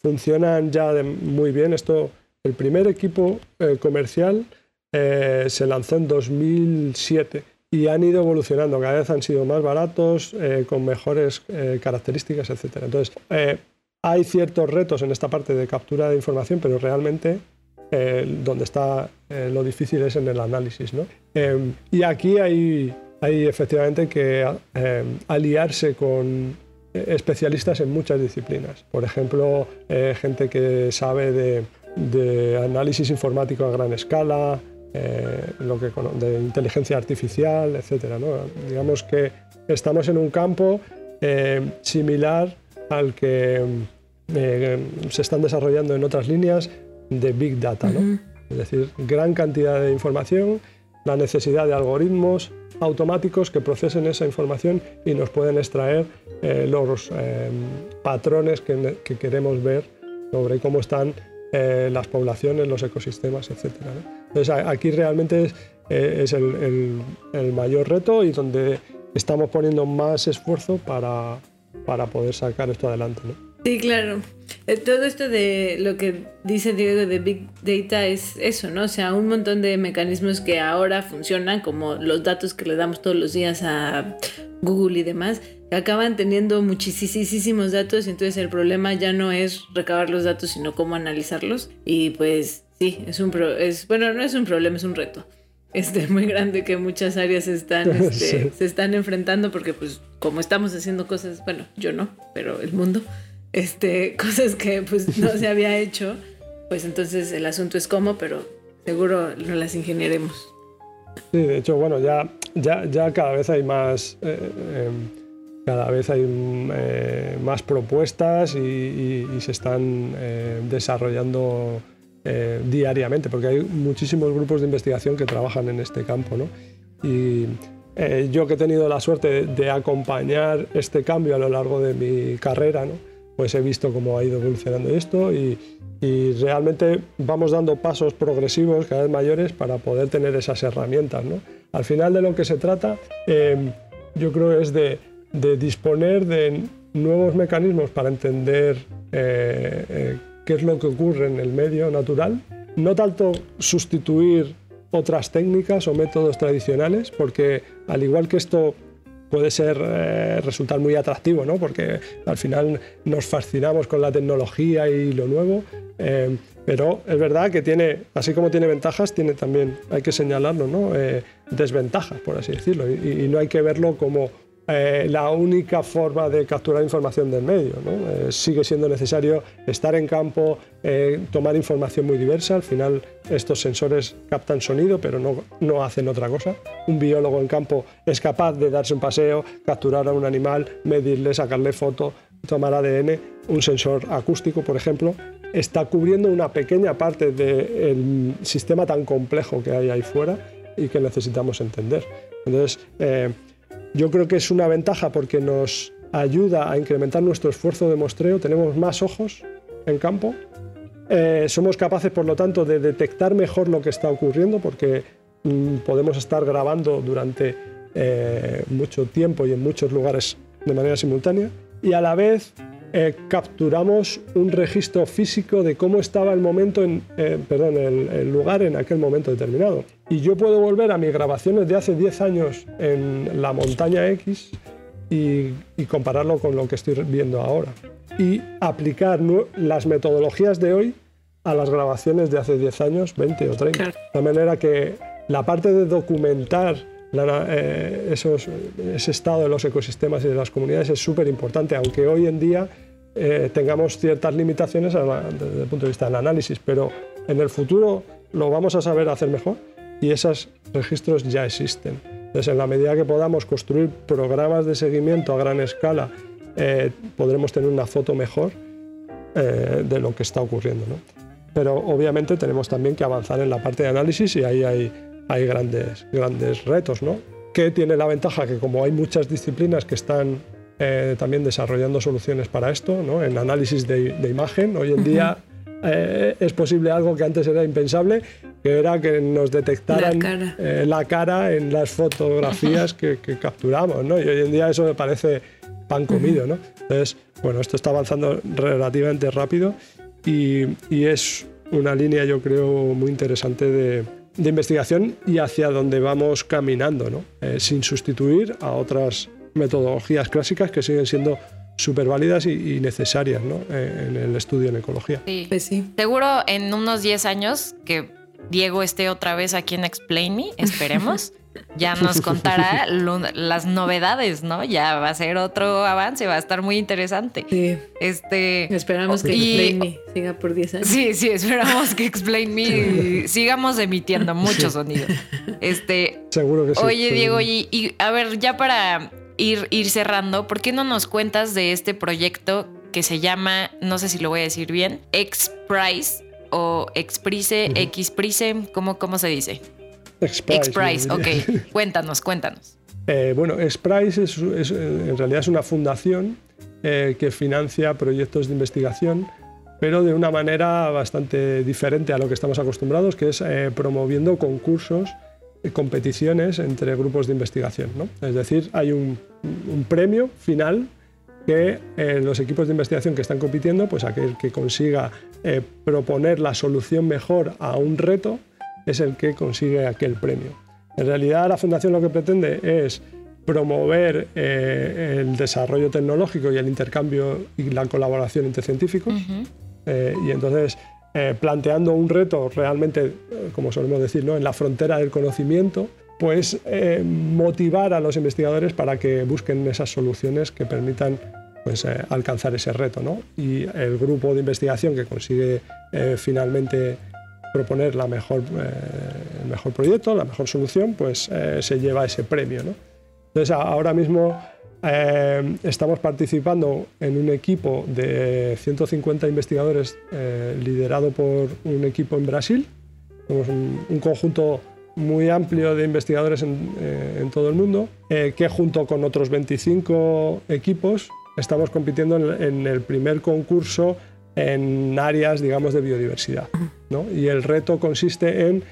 funcionan ya muy bien. Esto, el primer equipo comercial se lanzó en 2007 y han ido evolucionando, cada vez han sido más baratos, con mejores características, etc. Entonces, hay ciertos retos en esta parte de captura de información, pero realmente eh, donde está eh, lo difícil es en el análisis. ¿no? Y aquí hay, hay efectivamente que aliarse con especialistas en muchas disciplinas. Por ejemplo, eh, gente que sabe de, de, análisis informático a gran escala, lo que, de inteligencia artificial, etc. ¿no? Digamos que estamos en un campo similar al que eh, se están desarrollando en otras líneas de Big Data, ¿no? es decir, gran cantidad de información, la necesidad de algoritmos automáticos que procesen esa información y nos pueden extraer eh, los eh, patrones que, queremos ver sobre cómo están las poblaciones, los ecosistemas, etc. Entonces aquí realmente es, es el, el, mayor reto y donde estamos poniendo más esfuerzo para, para poder sacar esto adelante. ¿no? Sí, claro. Eh, todo esto de lo que dice Diego de Big Data es eso, ¿no? O sea, un montón de mecanismos que ahora funcionan, como los datos que le damos todos los días a Google y demás, que acaban teniendo muchísimos datos entonces el problema ya no es recabar los datos, sino cómo analizarlos. Y pues sí, es un pro es bueno, no es un problema, es un reto. Este, muy grande que muchas áreas están, este, se están enfrentando porque pues como estamos haciendo cosas, bueno, yo no, pero el mundo este, cosas que pues no se había hecho, pues entonces el asunto es cómo, pero seguro no las ingeniaremos. Sí, de hecho, bueno, ya, ya, ya cada vez hay más... Eh, em, cada vez hay eh, más propuestas y, se están eh, diariamente, porque hay muchísimos grupos de investigación que trabajan en este campo. ¿no? Y yo que he tenido la suerte de, de, acompañar este cambio a lo largo de mi carrera, ¿no? pues he visto cómo ha ido evolucionando esto y, realmente vamos dando pasos progresivos cada vez mayores para poder tener esas herramientas. ¿no? Al final de lo que se trata, em, yo creo es de, disponer de nuevos mecanismos para entender eh, qué es lo que ocurre en el medio natural, no tanto sustituir otras técnicas o métodos tradicionales, porque al igual que esto puede ser eh, resultar muy atractivo, ¿no? porque al final nos fascinamos con la tecnología y lo nuevo, eh, pero es verdad que tiene, así como tiene ventajas, tiene también, hay que señalarlo, ¿no? Eh, desventajas, por así decirlo, y, no hay que verlo como eh, la única forma de capturar información del medio. Eh, sigue siendo necesario estar en campo, eh, tomar información muy diversa. Al final estos sensores captan sonido, pero no, no hacen otra cosa. Un biólogo en campo es capaz de darse un paseo, capturar a un animal, medirle, sacarle foto, tomar ADN. Un sensor acústico, por ejemplo, está cubriendo una pequeña parte del sistema tan complejo que hay ahí fuera y que necesitamos entender. Entonces, yo creo que es una ventaja porque nos ayuda a incrementar nuestro esfuerzo de muestreo, tenemos más ojos en campo, eh, somos capaces, por lo tanto, de detectar mejor lo que está ocurriendo porque mm, podemos estar grabando durante eh, mucho tiempo y en muchos lugares de manera simultánea. Y a la vez eh, capturamos un registro físico de cómo estaba el momento, en, perdón, el, lugar en aquel momento determinado. Y yo puedo volver a mis grabaciones de hace 10 años en la montaña X y, compararlo con lo que estoy viendo ahora. Y aplicar las metodologías de hoy a las grabaciones de hace 10 años, 20 o 30. De manera que la parte de documentar eh, ese estado de los ecosistemas y de las comunidades es súper importante, aunque hoy en día eh, tengamos ciertas limitaciones desde el punto de vista del análisis, pero en el futuro lo vamos a saber hacer mejor y esos registros ya existen. Entonces, en la medida que podamos construir programas de seguimiento a gran escala, eh, podremos tener una foto mejor de lo que está ocurriendo. Pero obviamente tenemos también que avanzar en la parte de análisis y ahí hay hay grandes, grandes retos, ¿no? Que tiene la ventaja que como hay muchas disciplinas que están eh, también desarrollando soluciones para esto, ¿no? En análisis de, imagen, hoy en día eh, es posible algo que antes era impensable, que era que nos detectaran la cara, eh, en las fotografías que, capturamos, ¿no? Y hoy en día eso me parece pan comido, ¿no? Entonces, bueno, esto está avanzando relativamente rápido y, y es una línea, yo creo, muy interesante de, de investigación y hacia donde vamos caminando, ¿no? Eh, sin sustituir a otras metodologías clásicas que siguen siendo súper válidas y, necesarias ¿no? Eh, en el estudio en ecología. Sí. Pues sí. Seguro en unos 10 años que Diego esté otra vez aquí en Explain Me, esperemos. ya nos contará las novedades, ¿no? Ya va a ser otro avance, va a estar muy interesante. Sí. Este, esperamos que Explain Me siga por 10 años. Sí, sí, esperamos que Explain Me sigamos emitiendo mucho sonido. Este, Seguro que sí. Oye, Diego, y, a ver, ya para ir, ir cerrando, ¿por qué no nos cuentas de este proyecto que se llama, no sé si lo voy a decir bien, X-Prize o Xprice, Xprice, ¿cómo, ¿cómo se dice? X-Prize. ok. cuéntanos, cuéntanos. Eh, bueno, X-Prize es, en realidad es una fundación eh, que financia proyectos de investigación, pero de una manera bastante diferente a lo que estamos acostumbrados, que es eh, promoviendo concursos, competiciones entre grupos de investigación. Es decir, hay un, un premio final que los equipos de investigación que están compitiendo, pues aquel que consiga proponer la solución mejor a un reto, es el que consigue aquel premio. En realidad la Fundación lo que pretende es promover eh, el desarrollo tecnológico y el intercambio y la colaboración entre científicos. Eh, y entonces, eh, planteando un reto realmente, como solemos decir, ¿no? en la frontera del conocimiento, pues motivar a los investigadores para que busquen esas soluciones que permitan pues, alcanzar ese reto. ¿no? Y el grupo de investigación que consigue finalmente proponer la mejor, eh, el mejor proyecto, la mejor solución, pues eh, se lleva ese premio. ¿no? Entonces ahora mismo eh, estamos participando en un equipo de 150 investigadores liderado por un equipo en Brasil. Somos un, conjunto muy amplio de investigadores en, en todo el mundo, que junto con otros 25 equipos estamos compitiendo en, en el primer concurso en áreas, digamos, de biodiversidad. ¿no? Y el reto consiste en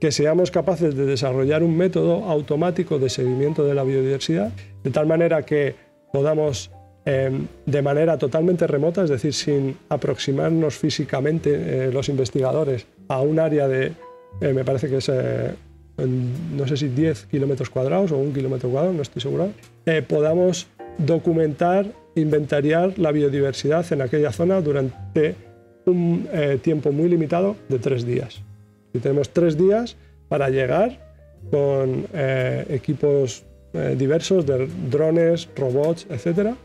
que seamos capaces de desarrollar un método automático de seguimiento de la biodiversidad, de tal manera que podamos, em, de manera totalmente remota, es decir, sin aproximarnos físicamente eh, los investigadores a un área de, eh, me parece que es, eh, no sé si 10 kilómetros cuadrados o un kilómetro cuadrado, no estoy seguro, podamos documentar inventariar la biodiversidad en aquella zona durante un eh, tiempo muy limitado de tres días. Y tenemos tres días para llegar con eh, equipos eh, diversos de drones, robots, etcétera,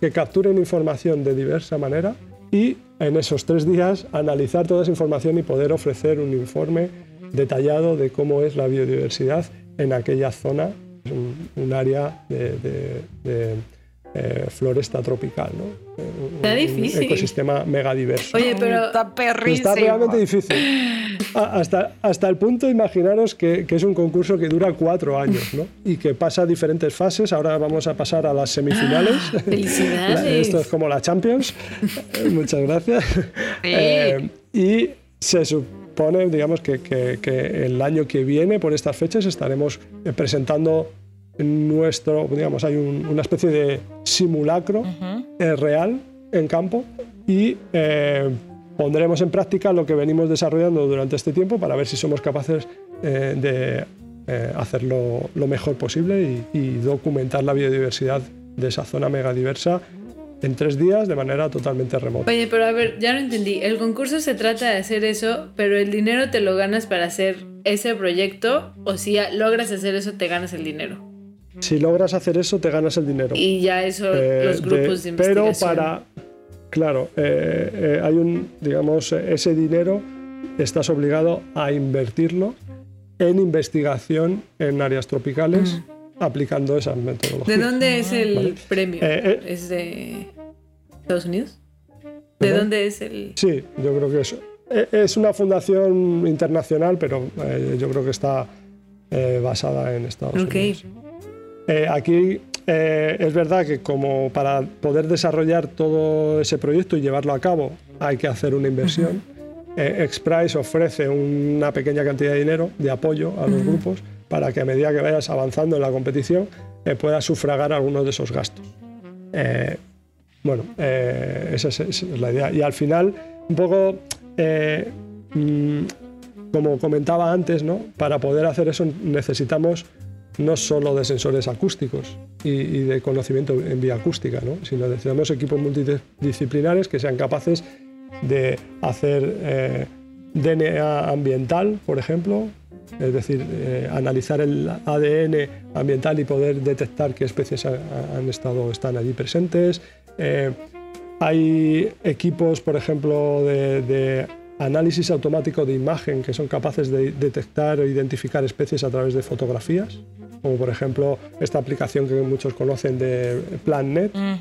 que capturen información de diversa manera y en esos tres días analizar toda esa información y poder ofrecer un informe detallado de cómo es la biodiversidad en aquella zona, un, área de eh, floresta tropical, ¿no? Está difícil. Un ecosistema megadiverso. Oye, pero está perrísimo. Está realmente difícil. Hasta, hasta el punto, imaginaros que, que, es un concurso que dura cuatro años, ¿no? Y que pasa diferentes fases. Ahora vamos a pasar a las semifinales. ¡Felicidades! Esto es como la Champions. Muchas gracias. Eh, y se supone, digamos, que, que, que el año que viene, por estas fechas, estaremos presentando nuestro, digamos, hay una especie de simulacro eh, real en campo y eh, pondremos en práctica lo que venimos desarrollando durante este tiempo para ver si somos capaces eh, de hacerlo lo mejor posible y, documentar la biodiversidad de esa zona megadiversa en tres días de manera totalmente remota. Oye, pero a ver, ya no entendí. El concurso se trata de hacer eso, pero el dinero te lo ganas para hacer ese proyecto o si logras hacer eso te ganas el dinero. Si logras hacer eso, te ganas el dinero. Y ya eso, eh, los grupos de, investigación. Pero para, claro, eh, eh, hay un, digamos, ese dinero estás obligado a invertirlo en investigación en áreas tropicales mm. Aplicando esas metodologías. ¿De dónde es el premio? ¿Es de Estados Unidos? ¿De dónde es el...? Sí, yo creo que es, es una fundación internacional, pero yo creo que está basada en Estados Unidos. Eh, aquí eh, es verdad que como para poder desarrollar todo ese proyecto y llevarlo a cabo hay que hacer una inversión. Eh, XPRIZE ofrece una pequeña cantidad de dinero de apoyo a los grupos para que a medida que vayas avanzando en la competición puedas sufragar algunos de esos gastos. bueno, esa es, la idea. Y al final, un poco, mm, como comentaba antes, ¿no? para poder hacer eso necesitamos no solo de sensores acústicos y, de conocimiento en vía acústica, ¿no? sino necesitamos equipos multidisciplinares que sean capaces de hacer eh, DNA ambiental, por ejemplo, es decir, eh, analizar el ADN ambiental y poder detectar qué especies han estado, están allí presentes. Eh, hay equipos, por ejemplo, de, análisis automático de imagen que son capaces de detectar o identificar especies a través de fotografías, como por ejemplo esta aplicación que muchos conocen de PlanNet. Mm,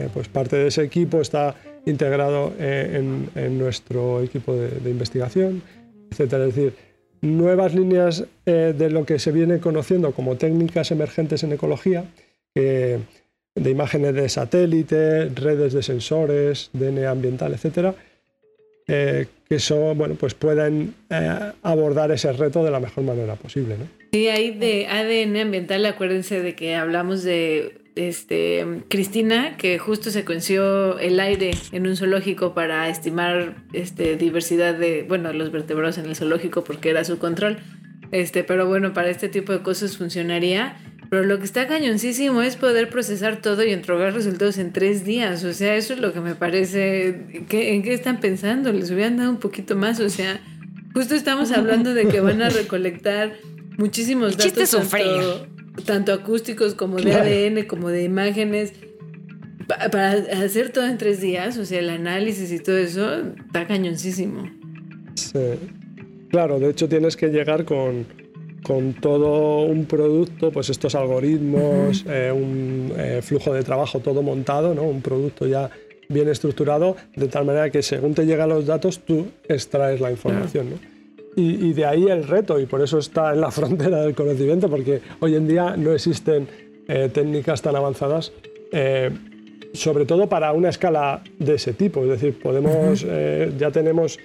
eh, pues parte de ese equipo está integrado en, nuestro equipo de, de investigación, etc. Es decir, nuevas líneas eh, de lo que se viene conociendo como técnicas emergentes en ecología, de imágenes de satélite, redes de sensores, DNA ambiental, etcétera, eh, que son, bueno, pues puedan eh, abordar ese reto de la mejor manera posible. ¿no? Sí, ahí de ADN ambiental, acuérdense de que hablamos de este, Cristina, que justo secuenció el aire en un zoológico para estimar este, diversidad de, bueno, los vertebrados en el zoológico porque era su control. Este, pero bueno, para este tipo de cosas funcionaría. Pero lo que está cañoncísimo es poder procesar todo y entregar resultados en tres días. O sea, eso es lo que me parece. ¿En qué están pensando? Les hubieran dado un poquito más. O sea, justo estamos hablando de que van a recolectar muchísimos datos. Tanto, tanto acústicos como de ADN, como de imágenes. para hacer todo en tres días, o sea, el análisis y todo eso, está cañoncísimo. Sí. Claro, de hecho tienes que llegar con, con todo un producto, pues estos algoritmos, eh, un eh, flujo de trabajo todo montado, ¿no? un producto ya bien estructurado, de tal manera que según te llegan los datos, tú extraes la información. ¿no? Y, de ahí el reto, y por eso está en la frontera del conocimiento, porque hoy en día no existen eh, técnicas tan avanzadas, eh, sobre todo para una escala de ese tipo. Es decir, podemos, eh, ya tenemos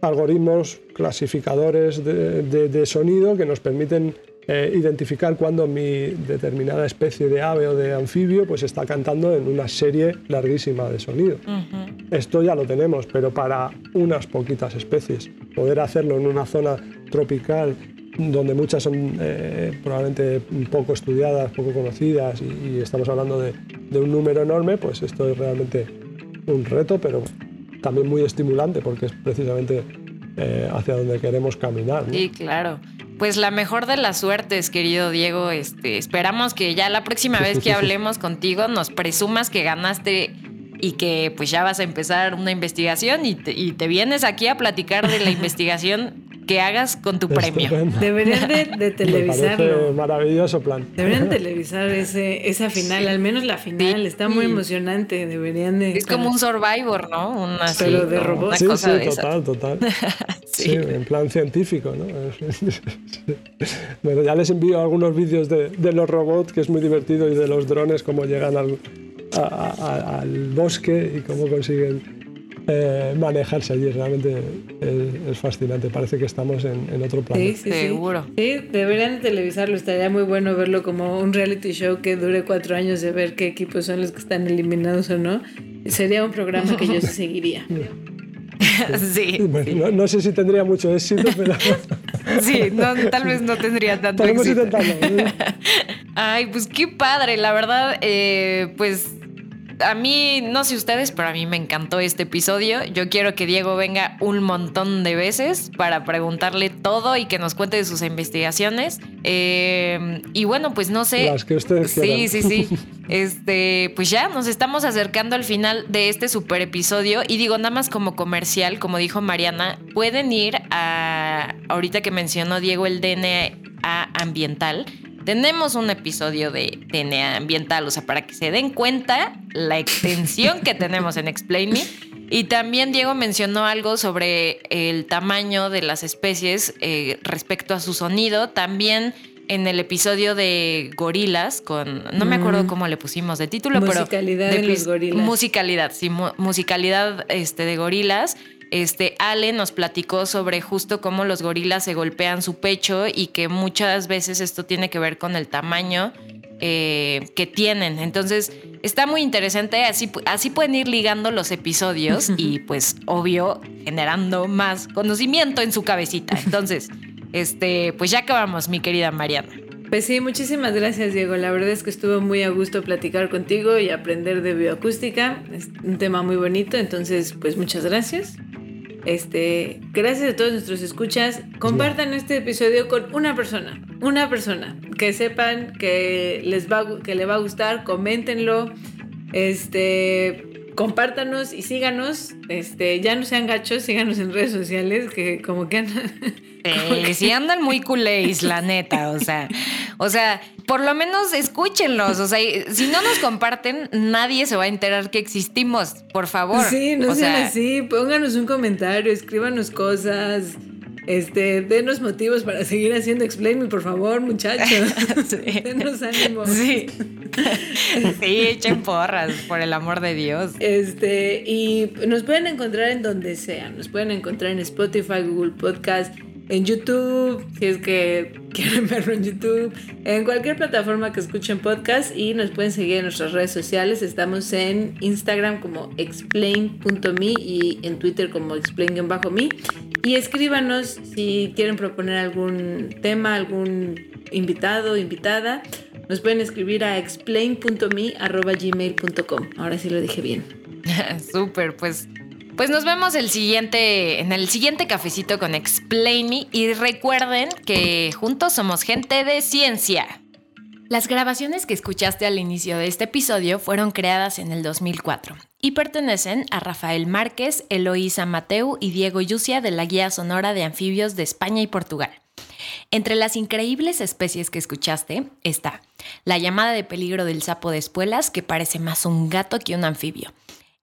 algoritmos clasificadores de, sonido que nos permiten eh, identificar cuando mi determinada especie de ave o de anfibio pues está cantando en una serie larguísima de sonido. Esto ya lo tenemos, pero para unas poquitas especies. Poder hacerlo en una zona tropical donde muchas son eh, probablemente poco estudiadas, poco conocidas y, estamos hablando de, un número enorme, pues esto es realmente un reto, pero también muy estimulante porque es precisamente eh, hacia donde queremos caminar. Sí, claro. Pues la mejor de las suertes, querido Diego. Este, esperamos que ya la próxima vez que hablemos contigo nos presumas que ganaste y que pues ya vas a empezar una investigación y te, vienes aquí a platicar de la investigación que hagas con tu premio. Deberían de, televisarlo. maravilloso plan. Deberían televisar ese, esa final, al menos la final, está muy emocionante. Deberían de. Es como un Survivor, ¿no? Una, Pero de robots. Sí, sí, total, total. sí. en plan científico, ¿no? bueno, ya les envío algunos vídeos de, de, los robots, que es muy divertido, y de los drones, cómo llegan al, al bosque y cómo consiguen eh, manejarse allí. Realmente es, fascinante. Parece que estamos en, otro planeta. Sí, sí, seguro. Sí, deberían televisarlo. Estaría muy bueno verlo como un reality show que dure cuatro años de ver qué equipos son los que están eliminados o no. Sería un programa que yo seguiría. sí. No, sé si tendría mucho éxito, pero. sí, tal vez no tendría tanto éxito. Ay, pues qué padre, la verdad, eh, pues a mí, no sé ustedes, pero a mí me encantó este episodio. Yo quiero que Diego venga un montón de veces para preguntarle todo y que nos cuente de sus investigaciones. Eh, y bueno, pues no sé. Las que ustedes Sí, sí, sí. Este, pues ya nos estamos acercando al final de este super episodio. Y digo, nada más como comercial, como dijo Mariana, pueden ir a. Ahorita que mencionó Diego el DNA ambiental tenemos un episodio de DNA ambiental, o sea, para que se den cuenta la extensión que tenemos en Explain Me. Y también Diego mencionó algo sobre el tamaño de las especies eh, respecto a su sonido. También en el episodio de gorilas, con. No me acuerdo cómo le pusimos de título, pero. Musicalidad de, los gorilas. Musicalidad, sí, musicalidad este, de gorilas. Este, Ale nos platicó sobre justo cómo los gorilas se golpean su pecho y que muchas veces esto tiene que ver con el tamaño eh, que tienen. Entonces, está muy interesante. Así, así pueden ir ligando los episodios y, pues, obvio, generando más conocimiento en su cabecita. Entonces, este, pues ya acabamos, mi querida Mariana. Pues sí, muchísimas gracias, Diego. La verdad es que estuvo muy a gusto platicar contigo y aprender de bioacústica. Es un tema muy bonito, entonces, pues muchas gracias. Este, gracias a todos nuestros escuchas. Compartan este episodio con una persona, una persona que sepan que les va que le va a gustar, coméntenlo. Este, compártanos y síganos. Este, ya no sean gachos, síganos en redes sociales que como que Sí, sí andan muy culés, la neta, o sea, o sea, por lo menos escúchenlos, o sea, si no nos comparten, nadie se va a enterar que existimos, por favor. Sí, no o sean sea, así, pónganos un comentario, escríbanos cosas. Este, denos motivos para seguir haciendo Explain Me, por favor, muchachos. Sí. denos ánimo. Sí. Sí, echen porras, por el amor de Dios. Este, y nos pueden encontrar en donde sea. Nos pueden encontrar en Spotify, Google Podcast, en YouTube, si es que quieren verlo en YouTube, en cualquier plataforma que escuchen podcast y nos pueden seguir en nuestras redes sociales. Estamos en Instagram como explain.me y en Twitter como explain-me. Y escríbanos si quieren proponer algún tema, algún invitado, invitada. Nos pueden escribir a explain.me.gmail.com. Ahora sí lo dije bien. Súper, pues. Pues nos vemos el siguiente, en el siguiente cafecito con Explain Me y recuerden que juntos somos gente de ciencia. Las grabaciones que escuchaste al inicio de este episodio fueron creadas en el 2004 y pertenecen a Rafael Márquez, Eloísa Mateu y Diego Yusia de la Guía Sonora de Anfibios de España y Portugal. Entre las increíbles especies que escuchaste está la llamada de peligro del sapo de espuelas, que parece más un gato que un anfibio.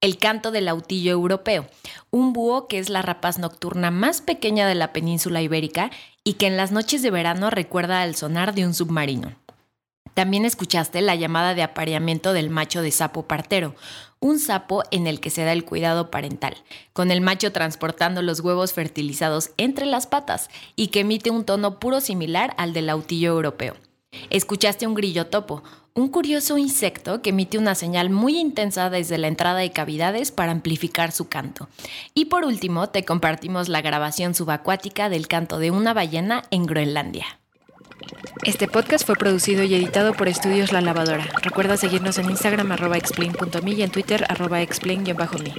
El canto del autillo europeo, un búho que es la rapaz nocturna más pequeña de la península ibérica y que en las noches de verano recuerda al sonar de un submarino. También escuchaste la llamada de apareamiento del macho de sapo partero, un sapo en el que se da el cuidado parental, con el macho transportando los huevos fertilizados entre las patas y que emite un tono puro similar al del autillo europeo. Escuchaste un grillo topo, un curioso insecto que emite una señal muy intensa desde la entrada de cavidades para amplificar su canto. Y por último, te compartimos la grabación subacuática del canto de una ballena en Groenlandia. Este podcast fue producido y editado por Estudios La Lavadora. Recuerda seguirnos en Instagram arroba explain.me y en Twitter arroba explain-me.